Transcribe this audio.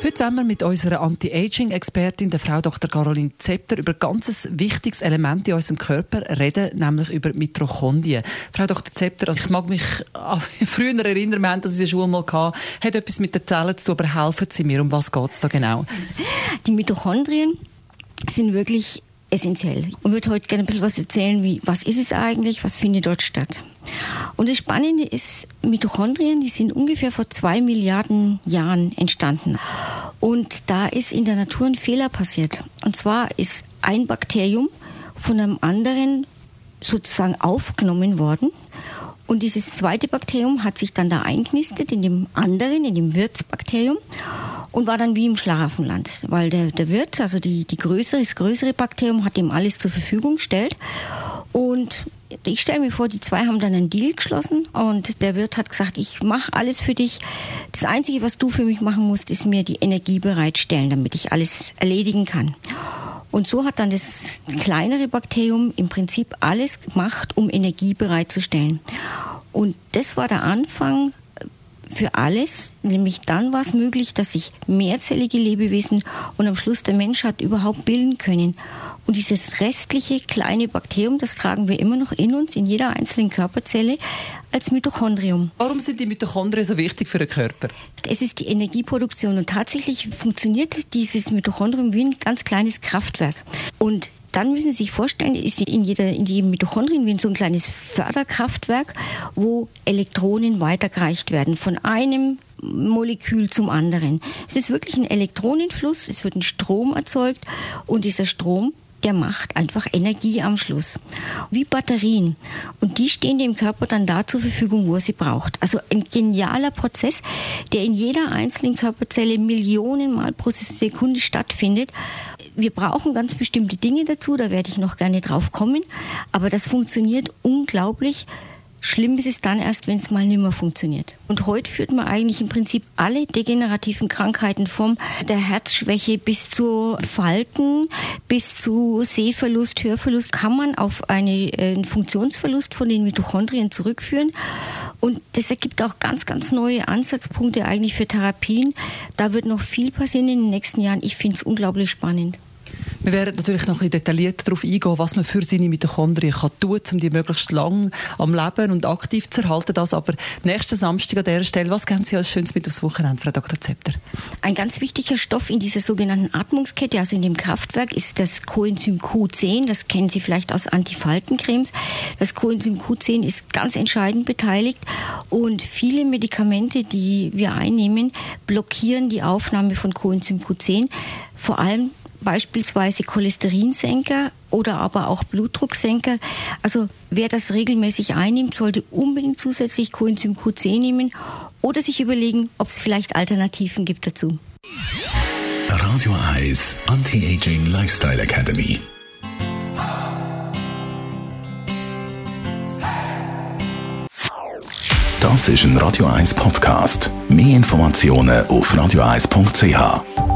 Heute wollen wir mit unserer Anti-Aging-Expertin, der Frau Dr. Caroline Zepter, über ein ganz wichtiges Element in unserem Körper reden, nämlich über Mitochondrien. Frau Dr. Zepter, also ich mag mich an früher erinnern, wir haben das in der Schule mal gehabt, hat etwas mit den Zellen zu tun, aber helfen Sie mir, um was geht es da genau? Die Mitochondrien sind wirklich essentiell. Und würde heute gerne ein bisschen was erzählen, wie, was ist es eigentlich, was findet dort statt. Und das Spannende ist, Mitochondrien, die sind ungefähr vor zwei Milliarden Jahren entstanden. Und da ist in der Natur ein Fehler passiert. Und zwar ist ein Bakterium von einem anderen sozusagen aufgenommen worden. Und dieses zweite Bakterium hat sich dann da einknistet in dem anderen, in dem Wirtsbakterium und war dann wie im Schlafenland, weil der, der Wirt, also die, die größere, das größere Bakterium hat ihm alles zur Verfügung gestellt und ich stelle mir vor, die zwei haben dann einen Deal geschlossen und der Wirt hat gesagt, ich mache alles für dich. Das Einzige, was du für mich machen musst, ist mir die Energie bereitstellen, damit ich alles erledigen kann. Und so hat dann das kleinere Bakterium im Prinzip alles gemacht, um Energie bereitzustellen. Und das war der Anfang für alles, nämlich dann war es möglich, dass sich mehrzellige Lebewesen und am Schluss der Mensch hat überhaupt bilden können. Und dieses restliche kleine Bakterium, das tragen wir immer noch in uns, in jeder einzelnen Körperzelle, als Mitochondrium. Warum sind die Mitochondrien so wichtig für den Körper? Es ist die Energieproduktion und tatsächlich funktioniert dieses Mitochondrium wie ein ganz kleines Kraftwerk. Und dann müssen Sie sich vorstellen, ist in, jeder, in jedem Mitochondrien wie so ein kleines Förderkraftwerk, wo Elektronen weitergereicht werden von einem Molekül zum anderen. Es ist wirklich ein Elektronenfluss, es wird ein Strom erzeugt und dieser Strom der macht einfach Energie am Schluss. Wie Batterien. Und die stehen dem Körper dann da zur Verfügung, wo er sie braucht. Also ein genialer Prozess, der in jeder einzelnen Körperzelle Millionen Mal pro Sekunde stattfindet. Wir brauchen ganz bestimmte Dinge dazu, da werde ich noch gerne drauf kommen. Aber das funktioniert unglaublich Schlimm ist es dann erst, wenn es mal nicht mehr funktioniert. Und heute führt man eigentlich im Prinzip alle degenerativen Krankheiten vom der Herzschwäche bis zu Falten, bis zu Sehverlust, Hörverlust, kann man auf eine, äh, einen Funktionsverlust von den Mitochondrien zurückführen. Und das ergibt auch ganz, ganz neue Ansatzpunkte eigentlich für Therapien. Da wird noch viel passieren in den nächsten Jahren. Ich finde es unglaublich spannend. Wir werden natürlich noch ein detaillierter darauf eingehen, was man für seine Mitochondrien kann tun, um die möglichst lang am Leben und aktiv zu erhalten. Das aber nächsten Samstag an dieser Stelle, was kennen Sie als Schönes mit aufs Wochenende, Frau Dr. Zepter? Ein ganz wichtiger Stoff in dieser sogenannten Atmungskette, also in dem Kraftwerk, ist das Coenzym Q10. Das kennen Sie vielleicht aus Antifaltencremes. Das Coenzym Q10 ist ganz entscheidend beteiligt und viele Medikamente, die wir einnehmen, blockieren die Aufnahme von Coenzym Q10. Vor allem beispielsweise Cholesterinsenker oder aber auch Blutdrucksenker. Also wer das regelmäßig einnimmt, sollte unbedingt zusätzlich Coenzym Q10 nehmen oder sich überlegen, ob es vielleicht Alternativen gibt dazu. Radio Eyes Anti-Aging Lifestyle Academy. Das ist ein Radio 1 Podcast. Mehr Informationen auf radio1.ch.